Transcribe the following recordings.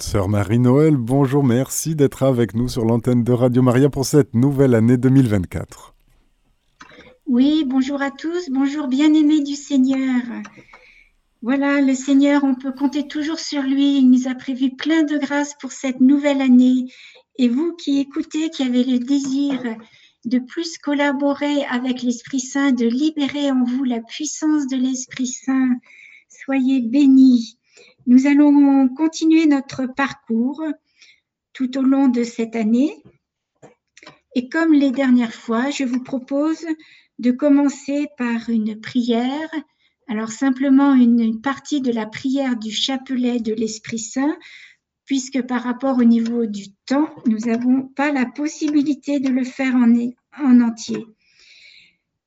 Sœur Marie-Noël, bonjour, merci d'être avec nous sur l'antenne de Radio Maria pour cette nouvelle année 2024. Oui, bonjour à tous, bonjour bien-aimés du Seigneur. Voilà, le Seigneur, on peut compter toujours sur lui. Il nous a prévu plein de grâces pour cette nouvelle année. Et vous qui écoutez, qui avez le désir de plus collaborer avec l'Esprit Saint, de libérer en vous la puissance de l'Esprit Saint, soyez bénis. Nous allons continuer notre parcours tout au long de cette année. Et comme les dernières fois, je vous propose de commencer par une prière. Alors simplement une partie de la prière du chapelet de l'Esprit Saint, puisque par rapport au niveau du temps, nous n'avons pas la possibilité de le faire en, en entier.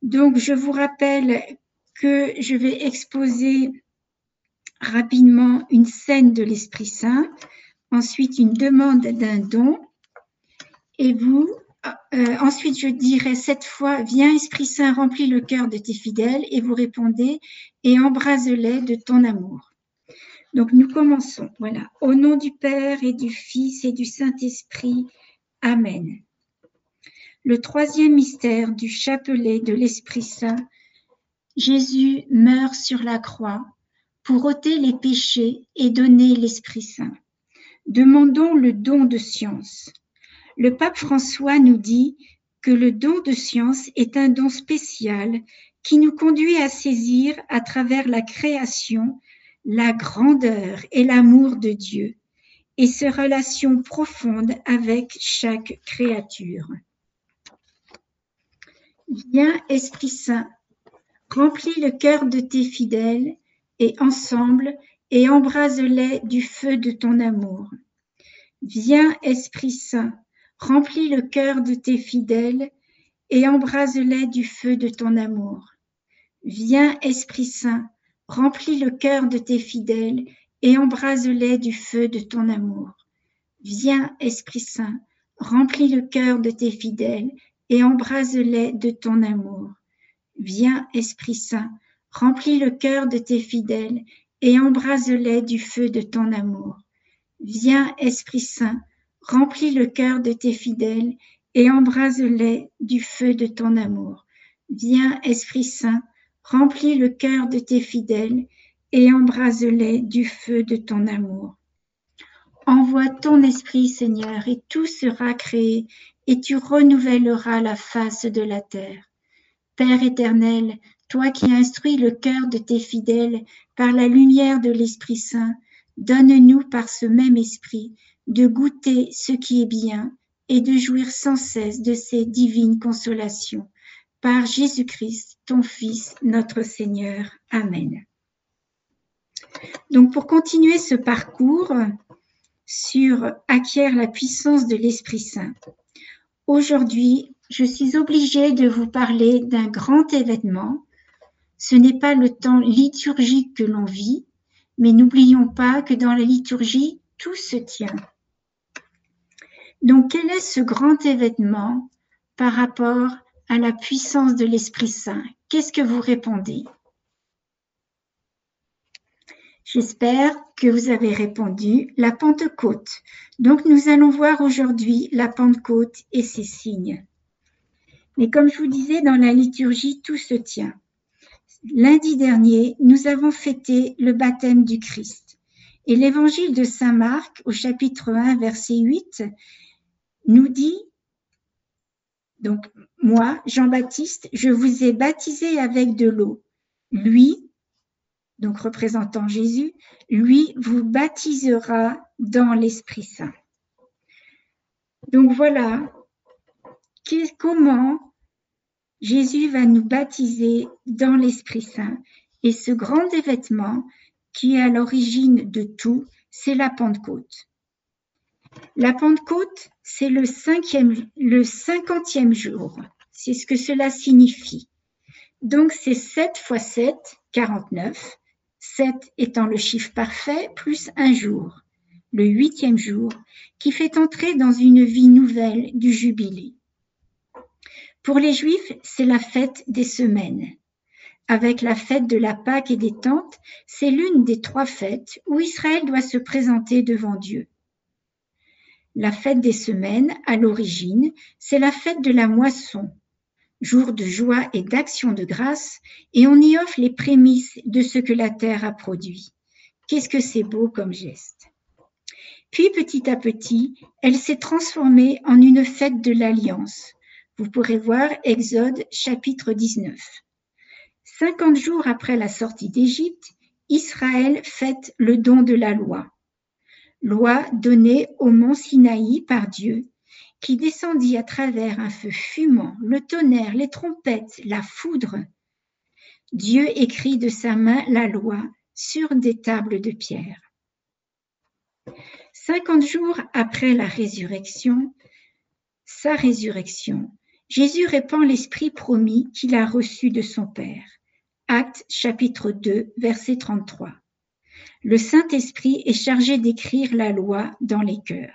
Donc je vous rappelle que je vais exposer rapidement une scène de l'Esprit Saint, ensuite une demande d'un don, et vous, euh, ensuite je dirai cette fois, viens Esprit Saint, remplis le cœur de tes fidèles, et vous répondez, et embrase-les de ton amour. Donc nous commençons, voilà, au nom du Père et du Fils et du Saint-Esprit. Amen. Le troisième mystère du chapelet de l'Esprit Saint, Jésus meurt sur la croix pour ôter les péchés et donner l'Esprit Saint. Demandons le don de science. Le pape François nous dit que le don de science est un don spécial qui nous conduit à saisir à travers la création la grandeur et l'amour de Dieu et ses relations profondes avec chaque créature. Viens, Esprit Saint, remplis le cœur de tes fidèles et ensemble et embrase-les du feu de ton amour. Viens, Esprit Saint, remplis le cœur de tes fidèles et embrase-les du feu de ton amour. Viens, Esprit Saint, remplis le cœur de tes fidèles et embrase-les du feu de ton amour. Viens, Esprit Saint, remplis le cœur de tes fidèles et embrase-les de ton amour. Viens, Esprit Saint, Remplis le cœur de tes fidèles et embrase-les du feu de ton amour. Viens, Esprit Saint, remplis le cœur de tes fidèles et embrase-les du feu de ton amour. Viens, Esprit Saint, remplis le cœur de tes fidèles et embrase-les du feu de ton amour. Envoie ton esprit, Seigneur, et tout sera créé, et tu renouvelleras la face de la terre. Père éternel, toi qui instruis le cœur de tes fidèles par la lumière de l'Esprit Saint, donne-nous par ce même esprit de goûter ce qui est bien et de jouir sans cesse de ces divines consolations. Par Jésus-Christ, ton Fils, notre Seigneur. Amen. Donc pour continuer ce parcours sur acquiert la puissance de l'Esprit Saint, aujourd'hui, je suis obligée de vous parler d'un grand événement ce n'est pas le temps liturgique que l'on vit, mais n'oublions pas que dans la liturgie, tout se tient. Donc, quel est ce grand événement par rapport à la puissance de l'Esprit Saint? Qu'est-ce que vous répondez? J'espère que vous avez répondu la Pentecôte. Donc, nous allons voir aujourd'hui la Pentecôte et ses signes. Mais comme je vous disais, dans la liturgie, tout se tient. Lundi dernier, nous avons fêté le baptême du Christ. Et l'évangile de Saint Marc, au chapitre 1, verset 8, nous dit, donc moi, Jean-Baptiste, je vous ai baptisé avec de l'eau. Lui, donc représentant Jésus, lui vous baptisera dans l'Esprit Saint. Donc voilà, comment Jésus va nous baptiser dans l'Esprit Saint. Et ce grand événement qui est à l'origine de tout, c'est la Pentecôte. La Pentecôte, c'est le, cinquième, le cinquantième jour. C'est ce que cela signifie. Donc, c'est 7 fois 7, 49. 7 étant le chiffre parfait, plus un jour, le huitième jour, qui fait entrer dans une vie nouvelle du jubilé. Pour les Juifs, c'est la fête des semaines. Avec la fête de la Pâque et des Tentes, c'est l'une des trois fêtes où Israël doit se présenter devant Dieu. La fête des semaines, à l'origine, c'est la fête de la moisson, jour de joie et d'action de grâce, et on y offre les prémices de ce que la terre a produit. Qu'est-ce que c'est beau comme geste. Puis petit à petit, elle s'est transformée en une fête de l'alliance. Vous pourrez voir Exode chapitre 19. Cinquante jours après la sortie d'Égypte, Israël fête le don de la loi. Loi donnée au mont Sinaï par Dieu, qui descendit à travers un feu fumant, le tonnerre, les trompettes, la foudre. Dieu écrit de sa main la loi sur des tables de pierre. Cinquante jours après la résurrection, sa résurrection, Jésus répand l'Esprit promis qu'il a reçu de son Père. Acte chapitre 2, verset 33. Le Saint-Esprit est chargé d'écrire la loi dans les cœurs.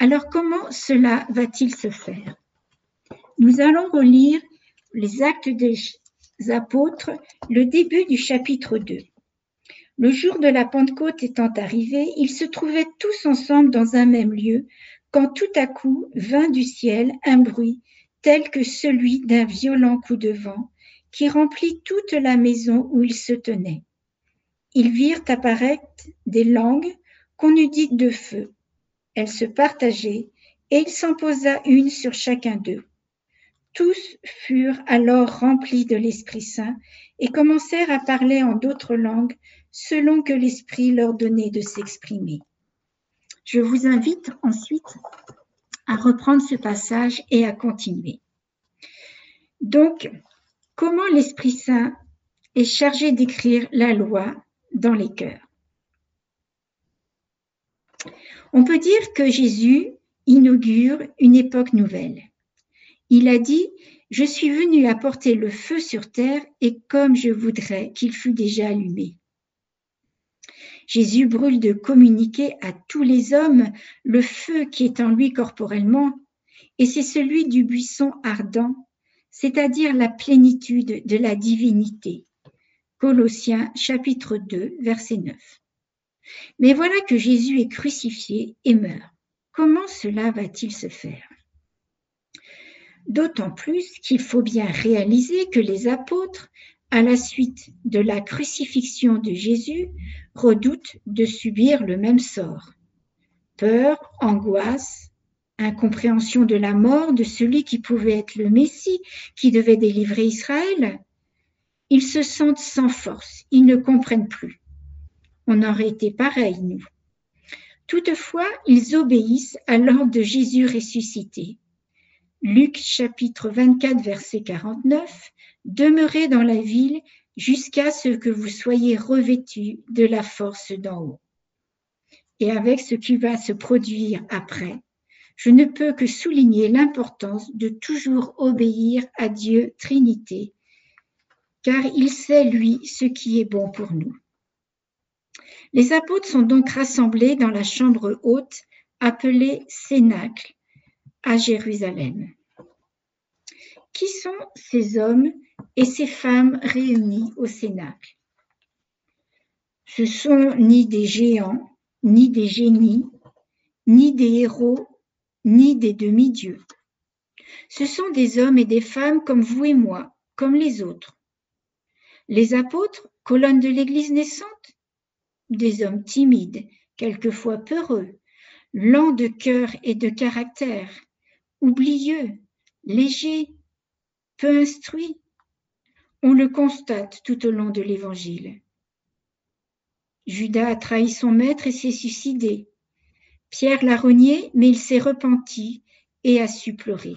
Alors comment cela va-t-il se faire? Nous allons relire les actes des apôtres, le début du chapitre 2. Le jour de la Pentecôte étant arrivé, ils se trouvaient tous ensemble dans un même lieu, quand tout à coup vint du ciel un bruit tel que celui d'un violent coup de vent, qui remplit toute la maison où ils se tenaient. Ils virent apparaître des langues qu'on eût dites de feu. Elles se partageaient, et il s'en posa une sur chacun d'eux. Tous furent alors remplis de l'Esprit Saint et commencèrent à parler en d'autres langues selon que l'Esprit leur donnait de s'exprimer. Je vous invite ensuite à reprendre ce passage et à continuer. Donc, Comment l'Esprit Saint est chargé d'écrire la loi dans les cœurs? On peut dire que Jésus inaugure une époque nouvelle. Il a dit, je suis venu apporter le feu sur terre et comme je voudrais qu'il fût déjà allumé. Jésus brûle de communiquer à tous les hommes le feu qui est en lui corporellement, et c'est celui du buisson ardent c'est-à-dire la plénitude de la divinité. Colossiens chapitre 2, verset 9. Mais voilà que Jésus est crucifié et meurt. Comment cela va-t-il se faire? D'autant plus qu'il faut bien réaliser que les apôtres, à la suite de la crucifixion de Jésus, redoutent de subir le même sort. Peur, angoisse, incompréhension de la mort de celui qui pouvait être le Messie, qui devait délivrer Israël. Ils se sentent sans force, ils ne comprennent plus. On aurait été pareil, nous. Toutefois, ils obéissent à l'ordre de Jésus ressuscité. Luc chapitre 24, verset 49, Demeurez dans la ville jusqu'à ce que vous soyez revêtus de la force d'en haut. Et avec ce qui va se produire après, je ne peux que souligner l'importance de toujours obéir à Dieu Trinité, car il sait, lui, ce qui est bon pour nous. Les apôtres sont donc rassemblés dans la chambre haute appelée Cénacle à Jérusalem. Qui sont ces hommes et ces femmes réunis au Cénacle? Ce sont ni des géants, ni des génies, ni des héros ni des demi-dieux. Ce sont des hommes et des femmes comme vous et moi, comme les autres. Les apôtres, colonnes de l'Église naissante, des hommes timides, quelquefois peureux, lents de cœur et de caractère, oublieux, légers, peu instruits. On le constate tout au long de l'Évangile. Judas a trahi son maître et s'est suicidé. Pierre l'a renié, mais il s'est repenti et a su pleurer.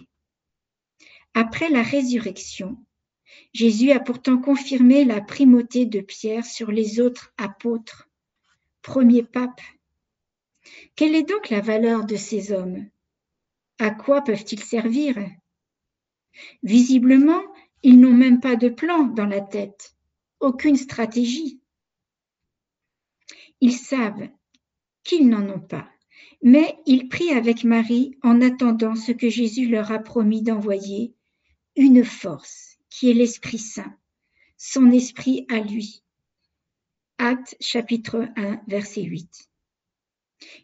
Après la résurrection, Jésus a pourtant confirmé la primauté de Pierre sur les autres apôtres, premier pape. Quelle est donc la valeur de ces hommes? À quoi peuvent-ils servir? Visiblement, ils n'ont même pas de plan dans la tête, aucune stratégie. Ils savent qu'ils n'en ont pas mais ils prient avec Marie en attendant ce que Jésus leur a promis d'envoyer, une force qui est l'Esprit Saint, son esprit à lui. Acte chapitre 1, verset 8.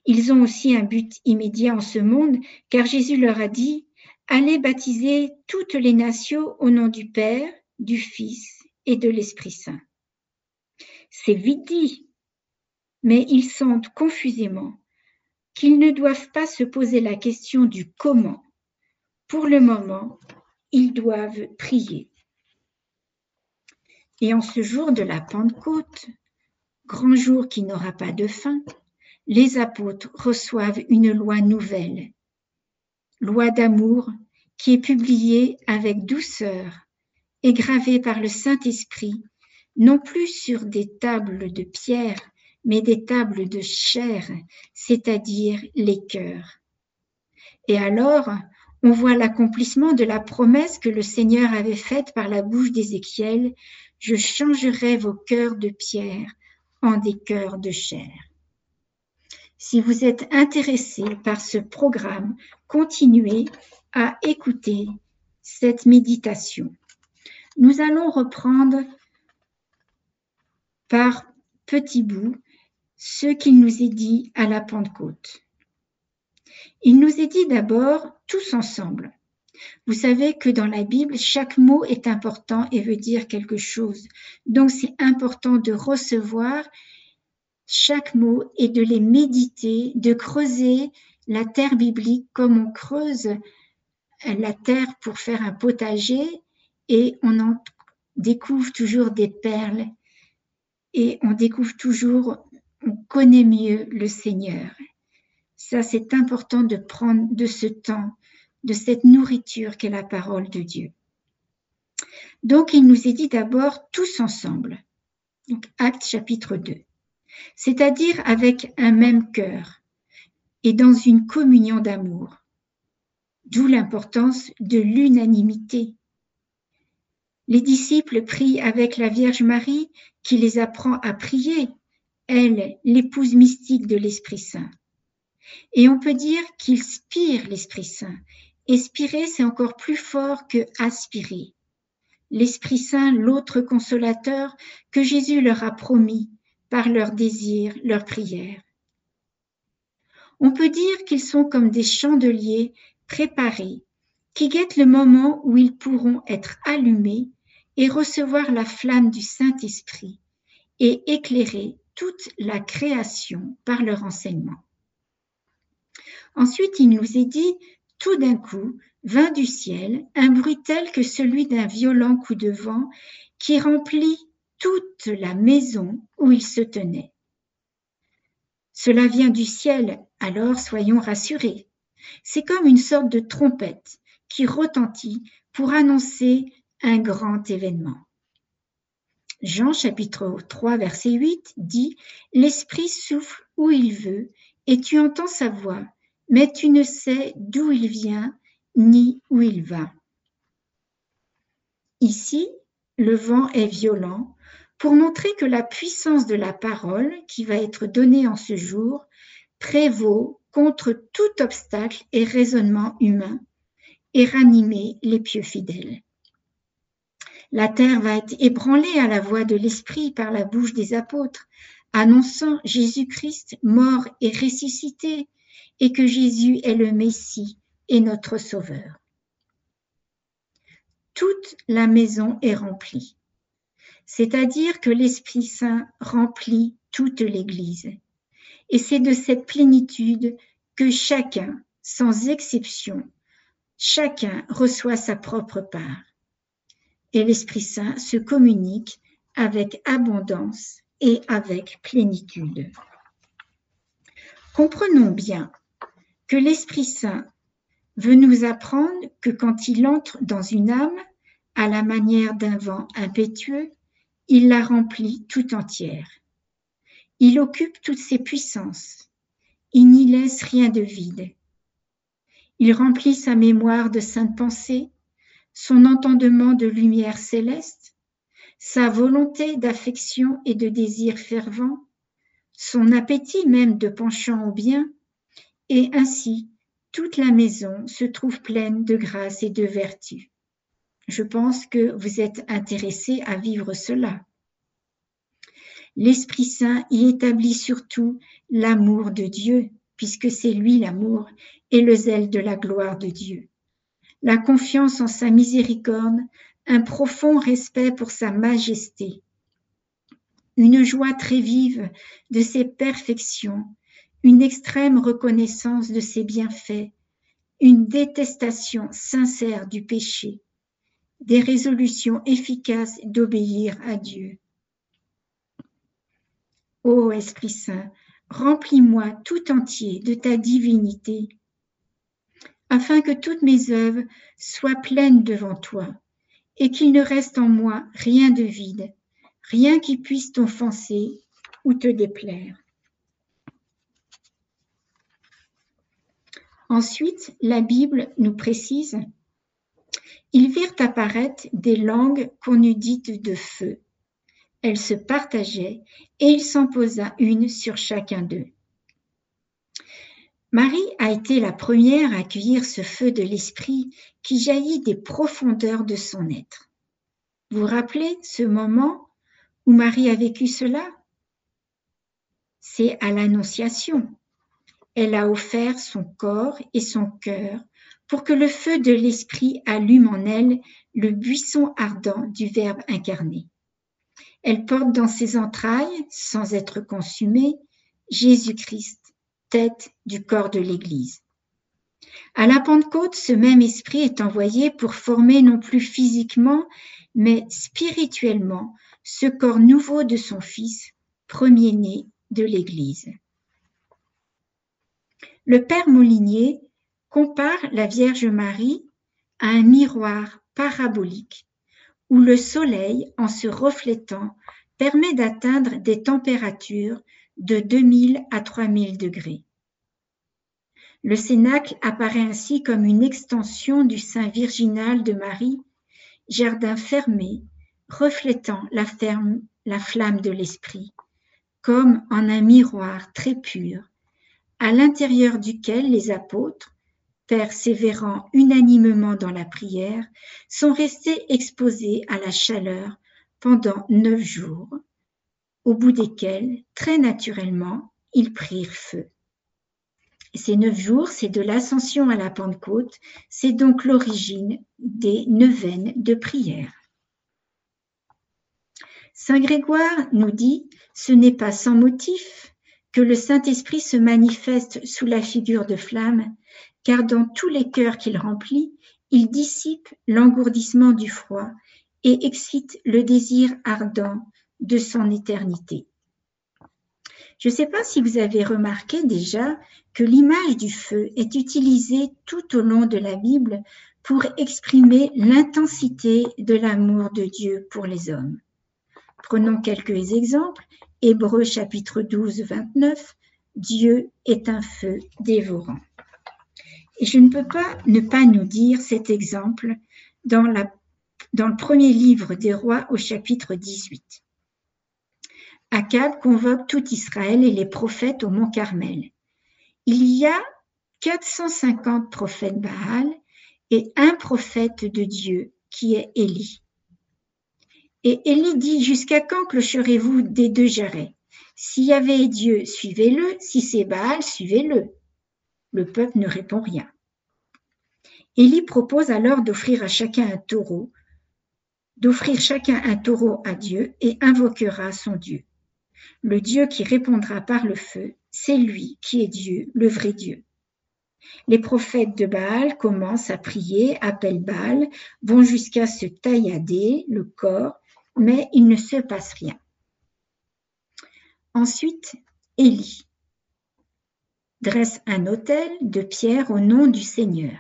Ils ont aussi un but immédiat en ce monde, car Jésus leur a dit, Allez baptiser toutes les nations au nom du Père, du Fils et de l'Esprit Saint. C'est vite dit, mais ils sentent confusément qu'ils ne doivent pas se poser la question du comment. Pour le moment, ils doivent prier. Et en ce jour de la Pentecôte, grand jour qui n'aura pas de fin, les apôtres reçoivent une loi nouvelle, loi d'amour qui est publiée avec douceur et gravée par le Saint-Esprit, non plus sur des tables de pierre, mais des tables de chair, c'est-à-dire les cœurs. Et alors, on voit l'accomplissement de la promesse que le Seigneur avait faite par la bouche d'Ézéchiel, je changerai vos cœurs de pierre en des cœurs de chair. Si vous êtes intéressé par ce programme, continuez à écouter cette méditation. Nous allons reprendre par petits bouts ce qu'il nous est dit à la Pentecôte. Il nous est dit d'abord tous ensemble. Vous savez que dans la Bible, chaque mot est important et veut dire quelque chose. Donc c'est important de recevoir chaque mot et de les méditer, de creuser la terre biblique comme on creuse la terre pour faire un potager et on en découvre toujours des perles et on découvre toujours, on connaît mieux le Seigneur. Ça, c'est important de prendre de ce temps, de cette nourriture qu'est la parole de Dieu. Donc, il nous est dit d'abord tous ensemble. Donc, Acte chapitre 2 c'est-à-dire avec un même cœur et dans une communion d'amour. D'où l'importance de l'unanimité. Les disciples prient avec la Vierge Marie qui les apprend à prier, elle, l'épouse mystique de l'Esprit Saint. Et on peut dire qu'ils spirent l'Esprit Saint. Espirer, c'est encore plus fort que aspirer. L'Esprit Saint, l'autre consolateur que Jésus leur a promis par leurs désirs, leurs prières. On peut dire qu'ils sont comme des chandeliers préparés qui guettent le moment où ils pourront être allumés et recevoir la flamme du Saint-Esprit et éclairer toute la création par leur enseignement. Ensuite, il nous est dit, tout d'un coup, vint du ciel un bruit tel que celui d'un violent coup de vent qui remplit toute la maison où il se tenait. Cela vient du ciel, alors soyons rassurés. C'est comme une sorte de trompette qui retentit pour annoncer un grand événement. Jean chapitre 3 verset 8 dit L'Esprit souffle où il veut et tu entends sa voix, mais tu ne sais d'où il vient ni où il va. Ici, le vent est violent pour montrer que la puissance de la parole qui va être donnée en ce jour prévaut contre tout obstacle et raisonnement humain et ranimer les pieux fidèles. La terre va être ébranlée à la voix de l'Esprit par la bouche des apôtres, annonçant Jésus-Christ mort et ressuscité, et que Jésus est le Messie et notre Sauveur. Toute la maison est remplie c'est-à-dire que l'Esprit Saint remplit toute l'Église. Et c'est de cette plénitude que chacun, sans exception, chacun reçoit sa propre part. Et l'Esprit Saint se communique avec abondance et avec plénitude. Comprenons bien que l'Esprit Saint veut nous apprendre que quand il entre dans une âme, à la manière d'un vent impétueux, il la remplit tout entière. Il occupe toutes ses puissances. Il n'y laisse rien de vide. Il remplit sa mémoire de saintes pensées, son entendement de lumière céleste, sa volonté d'affection et de désir fervent, son appétit même de penchant au bien, et ainsi toute la maison se trouve pleine de grâce et de vertu. Je pense que vous êtes intéressés à vivre cela. l'Esprit Saint y établit surtout l'amour de Dieu, puisque c'est lui l'amour, et le zèle de la gloire de Dieu. La confiance en sa miséricorde, un profond respect pour sa majesté, une joie très vive de ses perfections, une extrême reconnaissance de ses bienfaits, une détestation sincère du péché, des résolutions efficaces d'obéir à Dieu. Ô Esprit Saint, remplis-moi tout entier de ta divinité, afin que toutes mes œuvres soient pleines devant toi, et qu'il ne reste en moi rien de vide, rien qui puisse t'offenser ou te déplaire. Ensuite, la Bible nous précise Ils virent apparaître des langues qu'on eût dites de feu. Elles se partageaient et il s'en posa une sur chacun d'eux. Marie a été la première à accueillir ce feu de l'esprit qui jaillit des profondeurs de son être. Vous vous rappelez ce moment où Marie a vécu cela? C'est à l'Annonciation. Elle a offert son corps et son cœur pour que le feu de l'Esprit allume en elle le buisson ardent du Verbe incarné. Elle porte dans ses entrailles, sans être consumée, Jésus-Christ, tête du corps de l'Église. À la Pentecôte, ce même esprit est envoyé pour former non plus physiquement, mais spirituellement ce corps nouveau de son Fils, premier-né de l'Église. Le Père Molinier compare la Vierge Marie à un miroir parabolique où le Soleil, en se reflétant, permet d'atteindre des températures de 2000 à 3000 degrés. Le Cénacle apparaît ainsi comme une extension du sein virginal de Marie, jardin fermé, reflétant la, la flamme de l'esprit, comme en un miroir très pur, à l'intérieur duquel les apôtres, persévérant unanimement dans la prière, sont restés exposés à la chaleur pendant neuf jours, au bout desquels, très naturellement, ils prirent feu. ces neuf jours, c'est de l'ascension à la Pentecôte, c'est donc l'origine des neuvaines de prière. Saint Grégoire nous dit, ce n'est pas sans motif que le Saint-Esprit se manifeste sous la figure de flamme, car dans tous les cœurs qu'il remplit, il dissipe l'engourdissement du froid et excite le désir ardent de son éternité. Je ne sais pas si vous avez remarqué déjà que l'image du feu est utilisée tout au long de la Bible pour exprimer l'intensité de l'amour de Dieu pour les hommes. Prenons quelques exemples. Hébreux chapitre 12, 29, Dieu est un feu dévorant. Et je ne peux pas ne pas nous dire cet exemple dans, le premier livre des rois au chapitre 18. Akab convoque tout Israël et les prophètes au mont Carmel. Il y a 450 prophètes Baal et un prophète de Dieu qui est Élie. Et Élie dit, jusqu'à quand clocherez-vous des deux jarrets? S'il y avait Dieu, suivez-le. Si c'est Baal, suivez-le. Le peuple ne répond rien. Élie propose alors d'offrir à chacun un taureau, d'offrir chacun un taureau à Dieu et invoquera son Dieu. Le Dieu qui répondra par le feu, c'est lui qui est Dieu, le vrai Dieu. Les prophètes de Baal commencent à prier, appellent Baal, vont jusqu'à se taillader le corps mais il ne se passe rien. Ensuite, Élie dresse un autel de pierre au nom du Seigneur.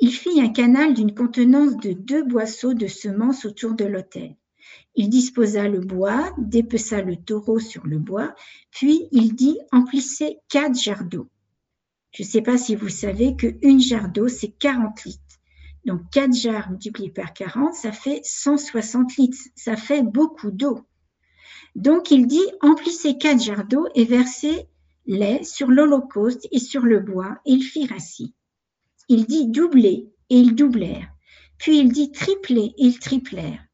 Il fit un canal d'une contenance de deux boisseaux de semences autour de l'autel. Il disposa le bois, dépeça le taureau sur le bois, puis il dit emplissez quatre jarres d'eau. Je ne sais pas si vous savez qu'une jarre d'eau, c'est 40 litres. Donc 4 jarres multipliées par 40, ça fait 160 litres. Ça fait beaucoup d'eau. Donc il dit emplissez 4 jarres d'eau et versez-les sur l'Holocauste et sur le bois. Et ils firent ainsi. Il dit doubler et ils doublèrent. Puis il dit tripler et ils triplèrent.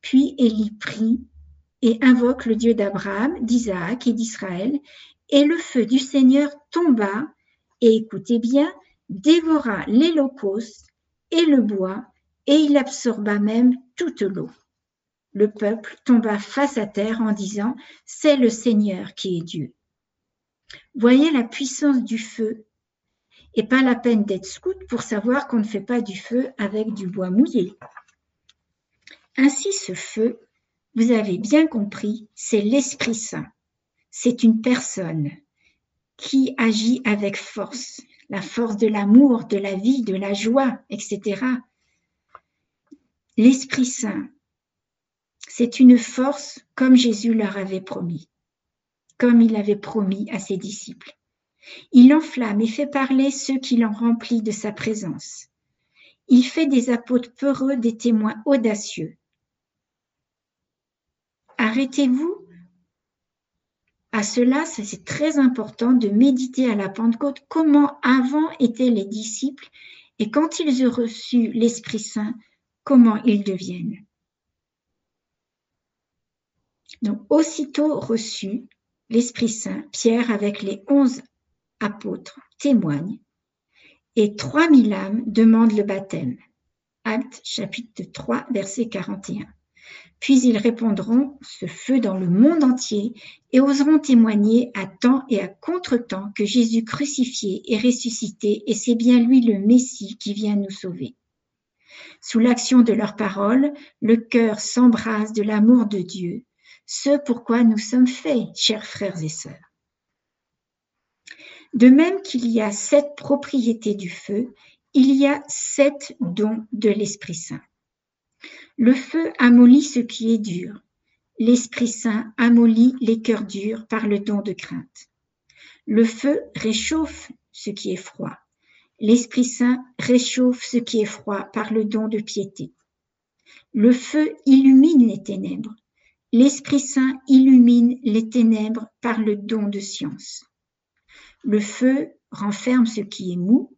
Puis Élie prit et invoque le Dieu d'Abraham, d'Isaac et d'Israël, et le feu du Seigneur tomba, et écoutez bien, dévora l'Holocauste et le bois, et il absorba même toute l'eau. Le peuple tomba face à terre en disant, C'est le Seigneur qui est Dieu. Voyez la puissance du feu, et pas la peine d'être scout pour savoir qu'on ne fait pas du feu avec du bois mouillé. Ainsi ce feu, vous avez bien compris, c'est l'Esprit Saint. C'est une personne qui agit avec force, la force de l'amour, de la vie, de la joie, etc. L'Esprit Saint, c'est une force comme Jésus leur avait promis, comme il avait promis à ses disciples. Il enflamme et fait parler ceux qui l'ont rempli de sa présence. Il fait des apôtres peureux des témoins audacieux. Arrêtez-vous à cela, c'est très important de méditer à la Pentecôte comment avant étaient les disciples et quand ils ont reçu l'Esprit Saint, comment ils deviennent. Donc, aussitôt reçu l'Esprit Saint, Pierre avec les onze apôtres témoigne et 3000 âmes demandent le baptême. Acte chapitre 3, verset 41. Puis ils répondront ce feu dans le monde entier et oseront témoigner à temps et à contre-temps que Jésus crucifié est ressuscité et c'est bien lui le Messie qui vient nous sauver. Sous l'action de leurs paroles, le cœur s'embrase de l'amour de Dieu, ce pourquoi nous sommes faits, chers frères et sœurs. De même qu'il y a sept propriétés du feu, il y a sept dons de l'Esprit Saint. Le feu amollit ce qui est dur. L'Esprit Saint amollit les cœurs durs par le don de crainte. Le feu réchauffe ce qui est froid. L'Esprit Saint réchauffe ce qui est froid par le don de piété. Le feu illumine les ténèbres. L'Esprit Saint illumine les ténèbres par le don de science. Le feu renferme ce qui est mou.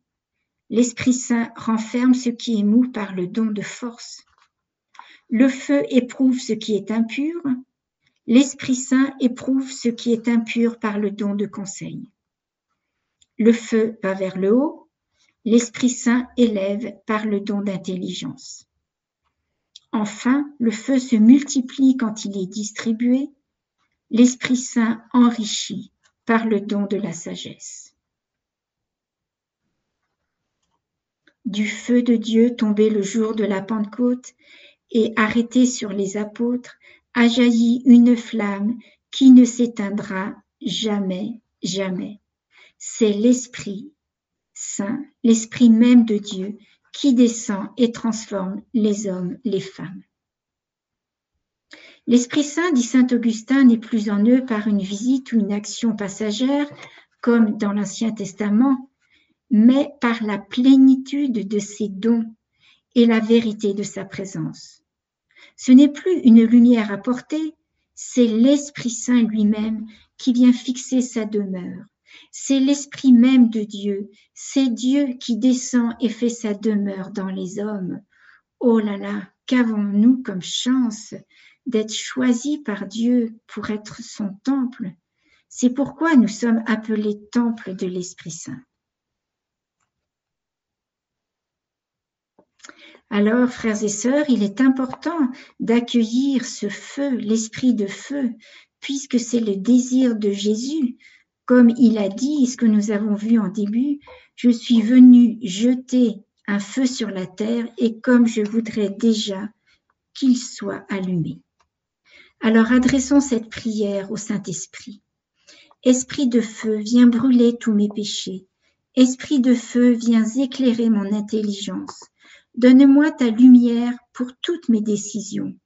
L'Esprit Saint renferme ce qui est mou par le don de force. Le feu éprouve ce qui est impur. L'Esprit Saint éprouve ce qui est impur par le don de conseil. Le feu va vers le haut. L'Esprit Saint élève par le don d'intelligence. Enfin, le feu se multiplie quand il est distribué. L'Esprit Saint enrichit par le don de la sagesse. Du feu de Dieu tombé le jour de la Pentecôte et arrêté sur les apôtres, a jailli une flamme qui ne s'éteindra jamais, jamais. C'est l'Esprit Saint, l'Esprit même de Dieu, qui descend et transforme les hommes, les femmes. L'Esprit Saint, dit Saint Augustin, n'est plus en eux par une visite ou une action passagère, comme dans l'Ancien Testament, mais par la plénitude de ses dons et la vérité de sa présence. Ce n'est plus une lumière à porter, c'est l'Esprit Saint lui-même qui vient fixer sa demeure. C'est l'Esprit même de Dieu, c'est Dieu qui descend et fait sa demeure dans les hommes. Oh là là, qu'avons-nous comme chance d'être choisi par Dieu pour être son temple? C'est pourquoi nous sommes appelés temple de l'Esprit Saint. Alors, frères et sœurs, il est important d'accueillir ce feu, l'esprit de feu, puisque c'est le désir de Jésus. Comme il a dit, ce que nous avons vu en début, je suis venu jeter un feu sur la terre et comme je voudrais déjà qu'il soit allumé. Alors adressons cette prière au Saint-Esprit. Esprit de feu, viens brûler tous mes péchés. Esprit de feu, viens éclairer mon intelligence. Donne-moi ta lumière pour toutes mes décisions.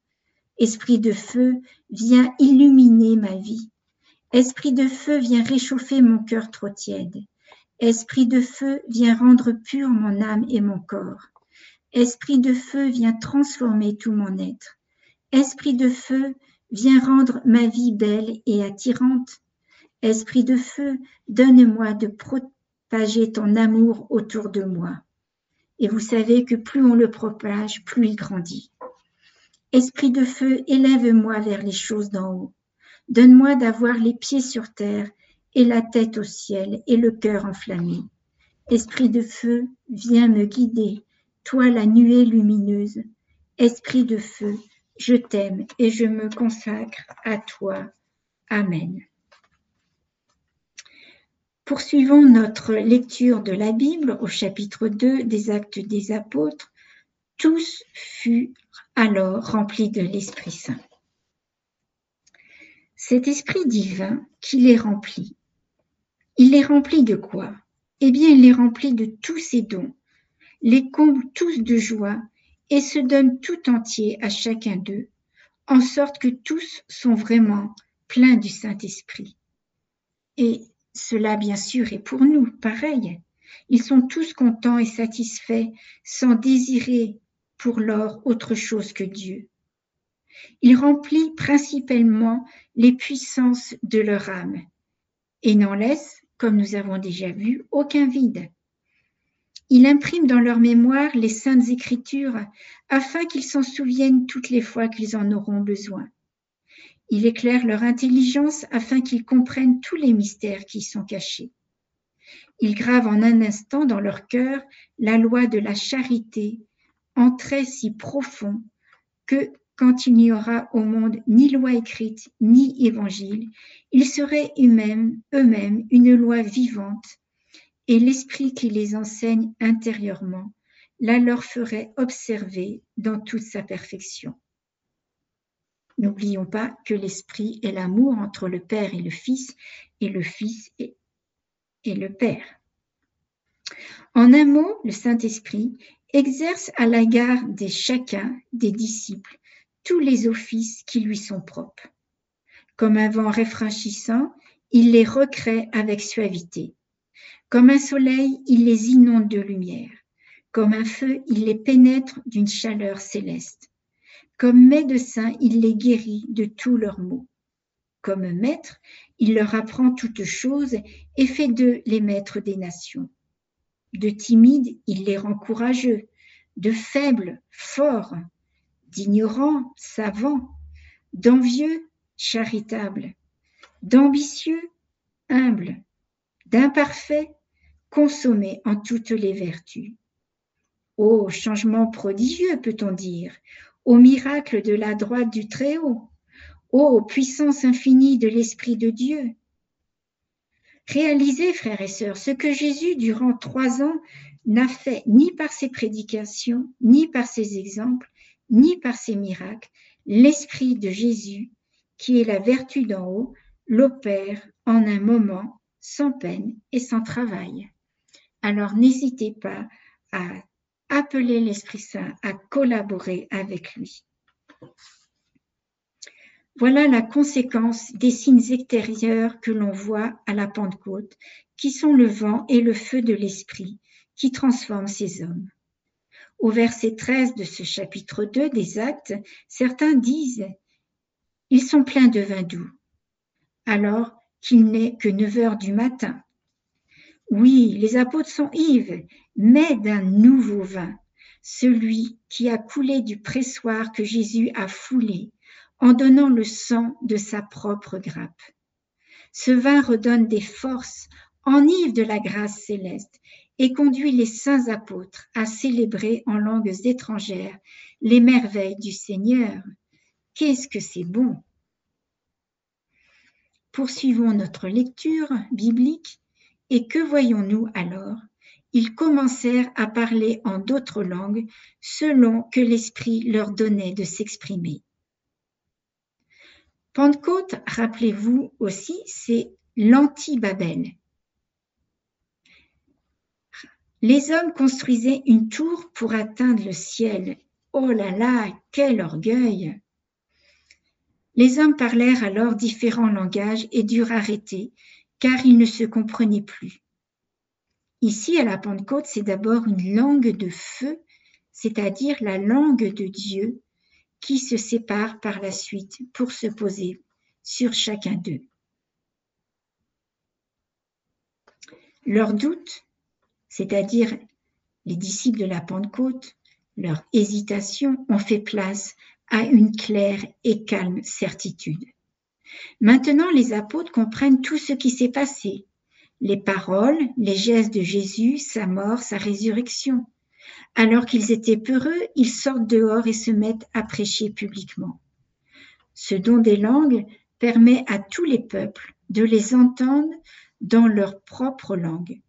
Esprit de feu, viens illuminer ma vie. Esprit de feu, viens réchauffer mon cœur trop tiède. Esprit de feu, viens rendre pur mon âme et mon corps. Esprit de feu, viens transformer tout mon être. Esprit de feu, Viens rendre ma vie belle et attirante. Esprit de feu, donne-moi de propager ton amour autour de moi. Et vous savez que plus on le propage, plus il grandit. Esprit de feu, élève-moi vers les choses d'en haut. Donne-moi d'avoir les pieds sur terre et la tête au ciel et le cœur enflammé. Esprit de feu, viens me guider, toi la nuée lumineuse. Esprit de feu, je t'aime et je me consacre à toi. Amen. Poursuivons notre lecture de la Bible au chapitre 2 des Actes des Apôtres. Tous furent alors remplis de l'Esprit Saint. Cet Esprit divin qui les remplit, il est rempli de quoi? Eh bien, il est rempli de tous ses dons, les comble tous de joie et se donne tout entier à chacun d'eux, en sorte que tous sont vraiment pleins du Saint-Esprit. Et cela, bien sûr, est pour nous pareil. Ils sont tous contents et satisfaits, sans désirer pour l'or autre chose que Dieu. Il remplit principalement les puissances de leur âme et n'en laisse comme nous avons déjà vu, aucun vide. Il imprime dans leur mémoire les saintes écritures afin qu'ils s'en souviennent toutes les fois qu'ils en auront besoin. Il éclaire leur intelligence afin qu'ils comprennent tous les mystères qui y sont cachés. Il grave en un instant dans leur cœur la loi de la charité, en si profonds que quand il n'y aura au monde ni loi écrite, ni évangile, ils seraient eux-mêmes, une loi vivante, et l'esprit qui les enseigne intérieurement la leur ferait observer dans toute sa perfection. N'oublions pas que l'esprit est l'amour entre le Père et le Fils, et le Fils et, le Père. En un mot, le Saint-Esprit exerce à l'égard de chacun des disciples tous les offices qui lui sont propres. Comme un vent réfraîchissant, il les recrée avec suavité. Comme un soleil, il les inonde de lumière. Comme un feu, il les pénètre d'une chaleur céleste. Comme médecin, il les guérit de tous leurs maux. Comme maître, il leur apprend toutes choses et fait d'eux les maîtres des nations. De timides, il les rend courageux, de faibles, forts, d'ignorants, savants, d'envieux, charitables, d'ambitieux, humbles, d'imparfaits, consommés en toutes les vertus. Ô changement prodigieux, peut-on dire, ô miracle de la droite du Très-Haut, ô puissance infinie de l'Esprit de Dieu. Réalisez, frères et sœurs, ce que Jésus, durant trois ans, n'a fait ni par ses prédications, ni par ses exemples, ni par ses miracles, l'Esprit de Jésus, qui est la vertu d'en haut, l'opère en un moment, sans peine et sans travail. Alors n'hésitez pas à appeler l'Esprit Saint à collaborer avec lui. Voilà la conséquence des signes extérieurs que l'on voit à la Pentecôte, qui sont le vent et le feu de l'Esprit, qui transforment ces hommes. Au verset 13 de ce chapitre 2 des Actes, certains disent Ils sont pleins de vin doux, alors qu'il n'est que 9 heures du matin. Oui, les apôtres sont ivres, mais d'un nouveau vin, celui qui a coulé du pressoir que Jésus a foulé en donnant le sang de sa propre grappe. Ce vin redonne des forces, enivre de la grâce céleste et conduit les saints apôtres à célébrer en langues étrangères les merveilles du Seigneur. Qu'est-ce que c'est bon? Poursuivons notre lecture biblique et que voyons-nous alors? Ils commencèrent à parler en d'autres langues selon que l'Esprit leur donnait de s'exprimer. Pentecôte, rappelez-vous aussi, c'est l'anti-Babel. Les hommes construisaient une tour pour atteindre le ciel. Oh là là, quel orgueil Les hommes parlèrent alors différents langages et durent arrêter, car ils ne se comprenaient plus. Ici, à la Pentecôte, c'est d'abord une langue de feu, c'est-à-dire la langue de Dieu, qui se sépare par la suite pour se poser sur chacun d'eux. Leur doute c'est-à-dire les disciples de la Pentecôte, leur hésitation ont fait place à une claire et calme certitude. Maintenant, les apôtres comprennent tout ce qui s'est passé, les paroles, les gestes de Jésus, sa mort, sa résurrection. Alors qu'ils étaient peureux, ils sortent dehors et se mettent à prêcher publiquement. Ce don des langues permet à tous les peuples de les entendre dans leur propre langue.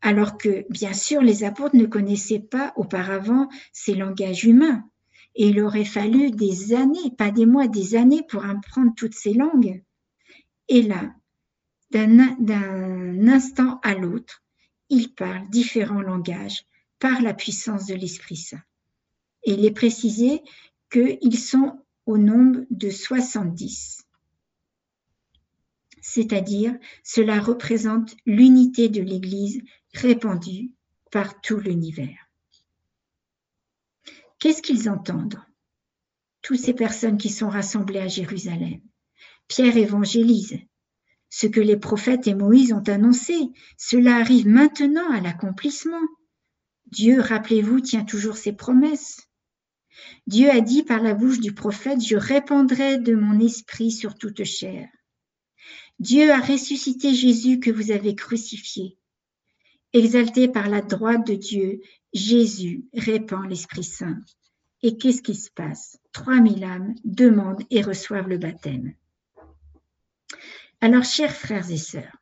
Alors que, bien sûr, les apôtres ne connaissaient pas auparavant ces langages humains. Et il aurait fallu des années, pas des mois, des années pour apprendre toutes ces langues. Et là, d'un instant à l'autre, ils parlent différents langages par la puissance de l'Esprit Saint. Et il est précisé qu'ils sont au nombre de 70. C'est-à-dire, cela représente l'unité de l'Église répandue par tout l'univers. Qu'est-ce qu'ils entendent? Toutes ces personnes qui sont rassemblées à Jérusalem. Pierre évangélise. Ce que les prophètes et Moïse ont annoncé, cela arrive maintenant à l'accomplissement. Dieu, rappelez-vous, tient toujours ses promesses. Dieu a dit par la bouche du prophète, je répandrai de mon esprit sur toute chair. Dieu a ressuscité Jésus que vous avez crucifié. Exalté par la droite de Dieu, Jésus répand l'Esprit Saint. Et qu'est-ce qui se passe? 3000 âmes demandent et reçoivent le baptême. Alors, chers frères et sœurs,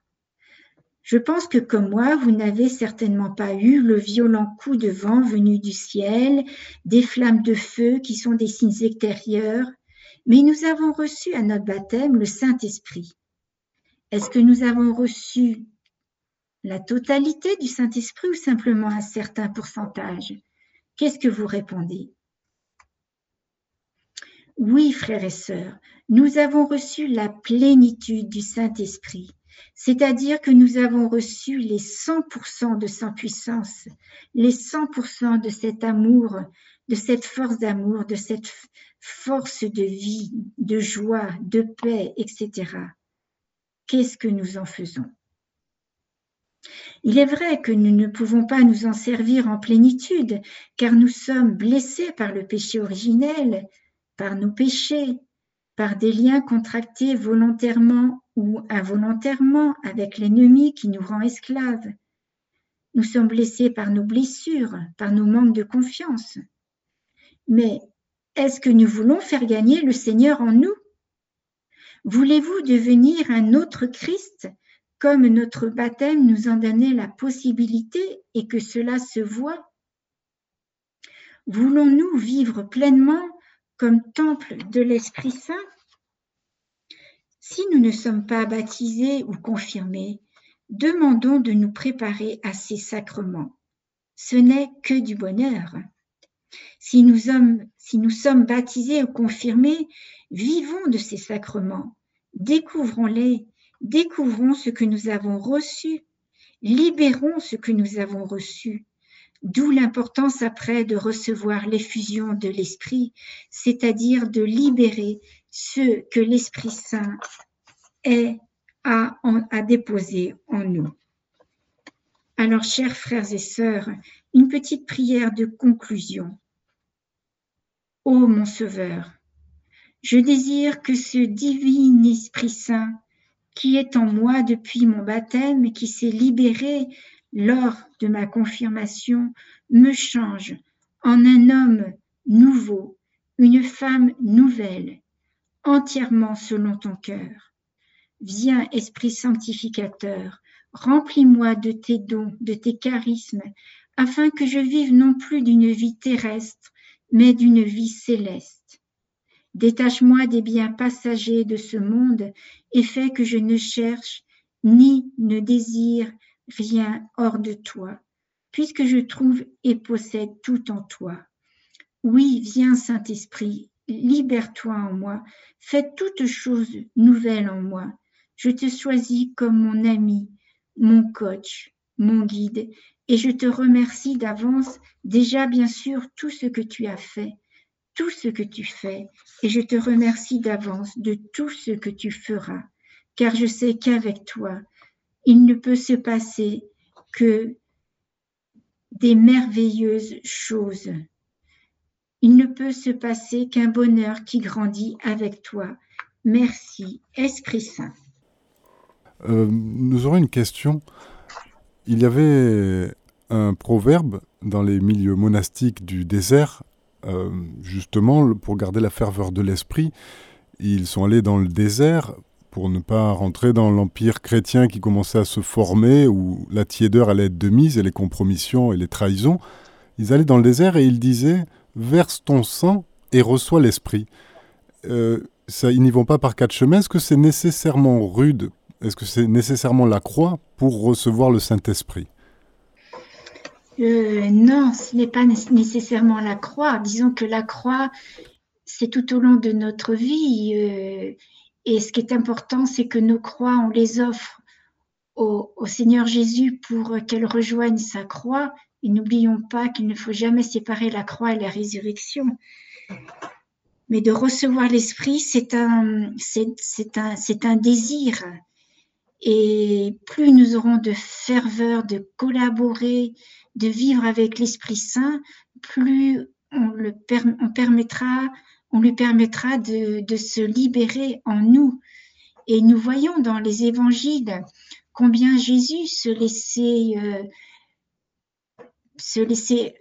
je pense que comme moi, vous n'avez certainement pas eu le violent coup de vent venu du ciel, des flammes de feu qui sont des signes extérieurs, mais nous avons reçu à notre baptême le Saint-Esprit. Est-ce que nous avons reçu la totalité du Saint-Esprit ou simplement un certain pourcentage? Qu'est-ce que vous répondez? Oui, frères et sœurs, nous avons reçu la plénitude du Saint-Esprit, c'est-à-dire que nous avons reçu les 100% de sa puissance, les 100% de cet amour, de cette force d'amour, de cette force de vie, de joie, de paix, etc. Qu'est-ce que nous en faisons? Il est vrai que nous ne pouvons pas nous en servir en plénitude, car nous sommes blessés par le péché originel, par nos péchés, par des liens contractés volontairement ou involontairement avec l'ennemi qui nous rend esclaves. Nous sommes blessés par nos blessures, par nos manques de confiance. Mais est-ce que nous voulons faire gagner le Seigneur en nous? Voulez-vous devenir un autre Christ comme notre baptême nous en donnait la possibilité et que cela se voit? Voulons-nous vivre pleinement comme temple de l'Esprit Saint? Si nous ne sommes pas baptisés ou confirmés, demandons de nous préparer à ces sacrements. Ce n'est que du bonheur. Si nous, sommes, si nous sommes baptisés ou confirmés, vivons de ces sacrements, découvrons-les, découvrons ce que nous avons reçu, libérons ce que nous avons reçu, D'où l'importance après de recevoir l'effusion de l'Esprit, c'est-à-dire de libérer ce que l'Esprit Saint à, à déposer en nous. Alors, chers frères et sœurs, une petite prière de conclusion. Ô mon Sauveur, je désire que ce divin Esprit Saint qui est en moi depuis mon baptême et qui s'est libéré lors de ma confirmation me change en un homme nouveau, une femme nouvelle, entièrement selon ton cœur. Viens, Esprit sanctificateur, remplis-moi de tes dons, de tes charismes, afin que je vive non plus d'une vie terrestre, mais d'une vie céleste. Détache-moi des biens passagers de ce monde et fais que je ne cherche ni ne désire rien hors de toi, puisque je trouve et possède tout en toi. Oui, viens Saint-Esprit, libère-toi en moi, fais toutes choses nouvelles en moi. Je te choisis comme mon ami, mon coach, mon guide, et je te remercie d'avance déjà bien sûr tout ce que tu as fait, tout ce que tu fais, et je te remercie d'avance de tout ce que tu feras, car je sais qu'avec toi, il ne peut se passer que des merveilleuses choses. Il ne peut se passer qu'un bonheur qui grandit avec toi. Merci, Esprit Saint. Euh, nous aurons une question. Il y avait un proverbe dans les milieux monastiques du désert, euh, justement pour garder la ferveur de l'esprit. Ils sont allés dans le désert pour ne pas rentrer dans l'empire chrétien qui commençait à se former, où la tiédeur allait être de mise et les compromissions et les trahisons. Ils allaient dans le désert et ils disaient Verse ton sang et reçois l'esprit. Euh, ils n'y vont pas par quatre chemins. Est-ce que c'est nécessairement rude? Est-ce que c'est nécessairement la croix pour recevoir le Saint-Esprit? Euh, Non, ce n'est pas nécessairement la croix. Disons que la croix, c'est tout au long de notre vie. Euh, et ce qui est important, c'est que nos croix, on les offre au, Seigneur Jésus pour qu'elles rejoignent sa croix. Et n'oublions pas qu'il ne faut jamais séparer la croix et la résurrection mais de recevoir l'esprit, c'est un désir. Et plus nous aurons de ferveur, de collaborer, de vivre avec l'Esprit Saint, plus on, le on permettra, on lui permettra de, de, se libérer en nous. Et nous voyons dans les évangiles combien Jésus se laissait, euh, se laissait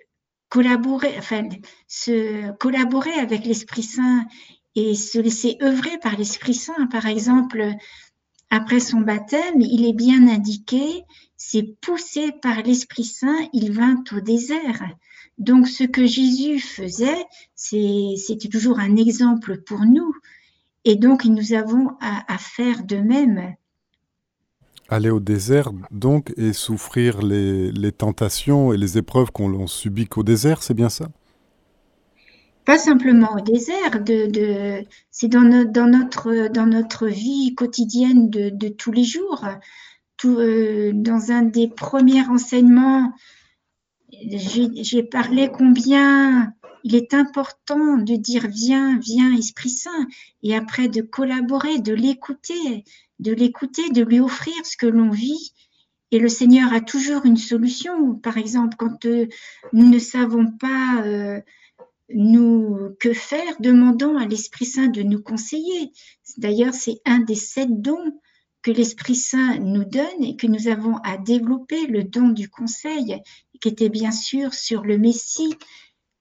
collaborer, enfin, se collaborer avec l'Esprit Saint et se laisser œuvrer par l'Esprit Saint. Par exemple, après son baptême, il est bien indiqué, c'est poussé par l'Esprit Saint, il vint au désert. Donc ce que Jésus faisait, c'était toujours un exemple pour nous. Et donc nous avons à, faire de même. Aller au désert, donc, et souffrir les, tentations et les épreuves qu'on subit qu'au désert, c'est bien ça? Pas simplement au désert, de, c'est dans, dans, notre, dans notre vie quotidienne de, tous les jours. Tout, euh, dans un des premiers enseignements, j'ai parlé combien il est important de dire viens, viens Esprit Saint, et après de collaborer, de l'écouter, de l'écouter, de lui offrir ce que l'on vit. Et le Seigneur a toujours une solution. Par exemple, quand euh, nous ne savons pas euh, nous que faire, demandons à l'Esprit Saint de nous conseiller. D'ailleurs, c'est un des sept dons que l'Esprit Saint nous donne et que nous avons à développer, le don du conseil, qui était bien sûr sur le Messie,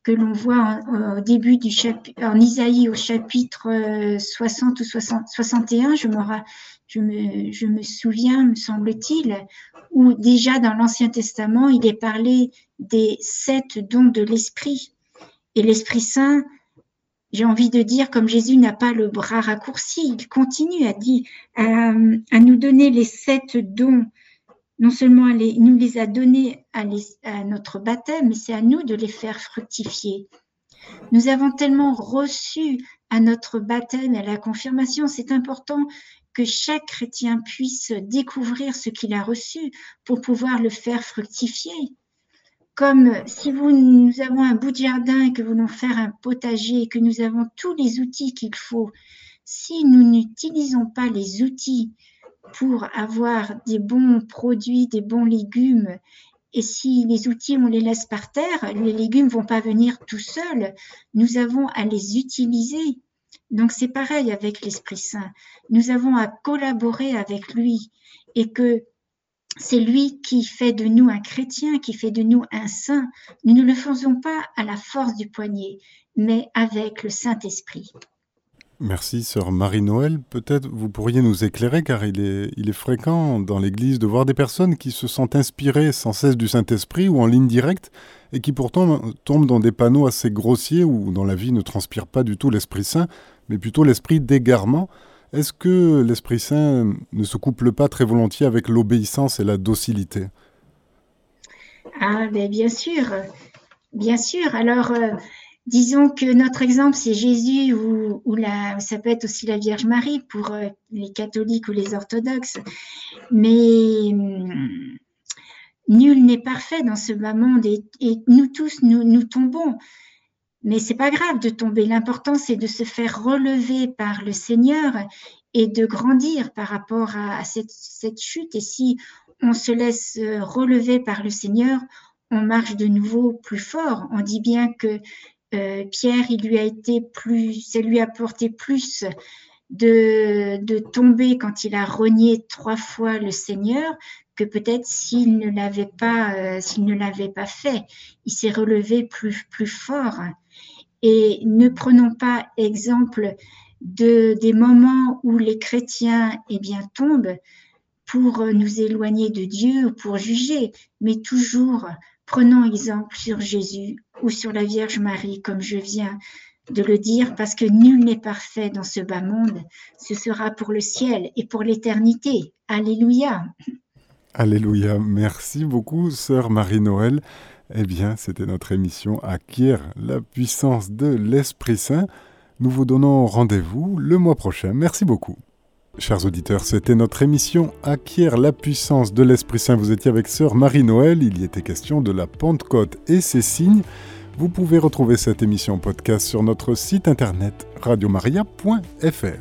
que l'on voit au début du chapitre, en Isaïe au chapitre 60 euh, ou 61, je me, je me, je me souviens, me semble-t-il, où déjà dans l'Ancien Testament, il est parlé des sept dons de l'Esprit. Et l'Esprit Saint, j'ai envie de dire, comme Jésus n'a pas le bras raccourci, il continue à, nous donner les sept dons. Non seulement il nous les a donnés à, à notre baptême, mais c'est à nous de les faire fructifier. Nous avons tellement reçu à notre baptême, à la confirmation, c'est important que chaque chrétien puisse découvrir ce qu'il a reçu pour pouvoir le faire fructifier. Comme si vous, nous avons un bout de jardin et que voulons faire un potager et que nous avons tous les outils qu'il faut, si nous n'utilisons pas les outils pour avoir des bons produits, des bons légumes, et si les outils, on les laisse par terre, les légumes vont pas venir tout seuls. Nous avons à les utiliser donc c'est pareil avec l'Esprit Saint. Nous avons à collaborer avec lui et que c'est lui qui fait de nous un chrétien, qui fait de nous un saint. Nous ne le faisons pas à la force du poignet, mais avec le Saint-Esprit. Merci, sœur Marie-Noël. Peut-être vous pourriez nous éclairer, car il est, il est fréquent dans l'Église de voir des personnes qui se sentent inspirées sans cesse du Saint-Esprit ou en ligne directe, et qui pourtant tombent dans des panneaux assez grossiers où dans la vie ne transpire pas du tout l'Esprit Saint, mais plutôt l'esprit d'égarement. Est-ce que l'Esprit Saint ne se couple pas très volontiers avec l'obéissance et la docilité? Ah, ben bien sûr, bien sûr. Alors, euh, disons que notre exemple, c'est Jésus ou, la, ça peut être aussi la Vierge Marie pour euh, les catholiques ou les orthodoxes. Mais hum, nul n'est parfait dans ce bas monde et, nous tous, nous tombons. Mais c'est pas grave de tomber. L'important, c'est de se faire relever par le Seigneur et de grandir par rapport à, cette, chute. Et si on se laisse relever par le Seigneur, on marche de nouveau plus fort. On dit bien que euh, Pierre, il lui a été plus, ça lui a apporté plus de, de tomber quand il a renié trois fois le Seigneur que peut-être s'il ne l'avait pas, euh, s'il ne l'avait pas fait, il s'est relevé plus, plus fort. Et ne prenons pas exemple de, des moments où les chrétiens eh bien, tombent pour nous éloigner de Dieu ou pour juger, mais toujours prenons exemple sur Jésus ou sur la Vierge Marie, comme je viens de le dire, parce que nul n'est parfait dans ce bas monde. Ce sera pour le ciel et pour l'éternité. Alléluia. Alléluia. Merci beaucoup, sœur Marie-Noël. Eh bien, c'était notre émission Acquiert la puissance de l'Esprit Saint. Nous vous donnons rendez-vous le mois prochain. Merci beaucoup. Chers auditeurs, c'était notre émission Acquiert la puissance de l'Esprit Saint. Vous étiez avec sœur Marie-Noël. Il y était question de la Pentecôte et ses signes. Vous pouvez retrouver cette émission podcast sur notre site internet radiomaria.fr.